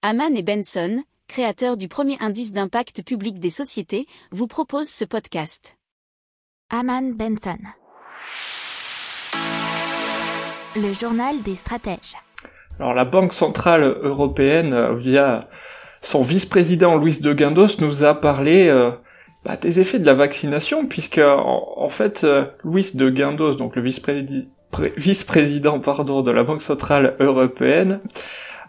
Haman et Benson, créateurs du premier indice d'impact public des sociétés, vous proposent ce podcast. Haman Benson. Le journal des stratèges. Alors la Banque Centrale Européenne, euh, via son vice-président Luis de Guindos, nous a parlé euh, bah, des effets de la vaccination, puisque en, fait, euh, Luis de Guindos, donc le vice-président pardon, de la Banque Centrale Européenne,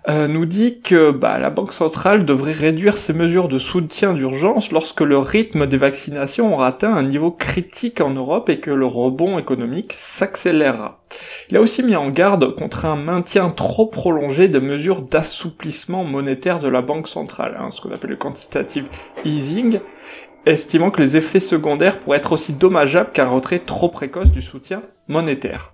euh, nous dit que bah, la Banque centrale devrait réduire ses mesures de soutien d'urgence lorsque le rythme des vaccinations aura atteint un niveau critique en Europe et que le rebond économique s'accélérera. Il a aussi mis en garde contre un maintien trop prolongé des mesures d'assouplissement monétaire de la Banque centrale, hein, ce qu'on appelle le quantitative easing, estimant que les effets secondaires pourraient être aussi dommageables qu'un retrait trop précoce du soutien monétaire.